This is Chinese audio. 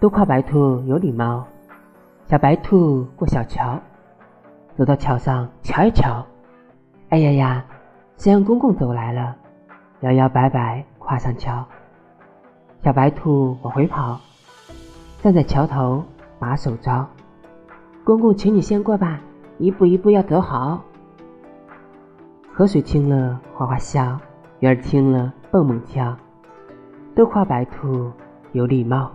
都夸白兔有礼貌。小白兔过小桥，走到桥上瞧一瞧，哎呀呀，山羊公公走来了，摇摇摆摆跨上桥。小白兔往回跑，站在桥头把手招：“公公，请你先过吧，一步一步要走好。”河水听了哗哗笑，鱼儿听了蹦蹦跳，都夸白兔有礼貌。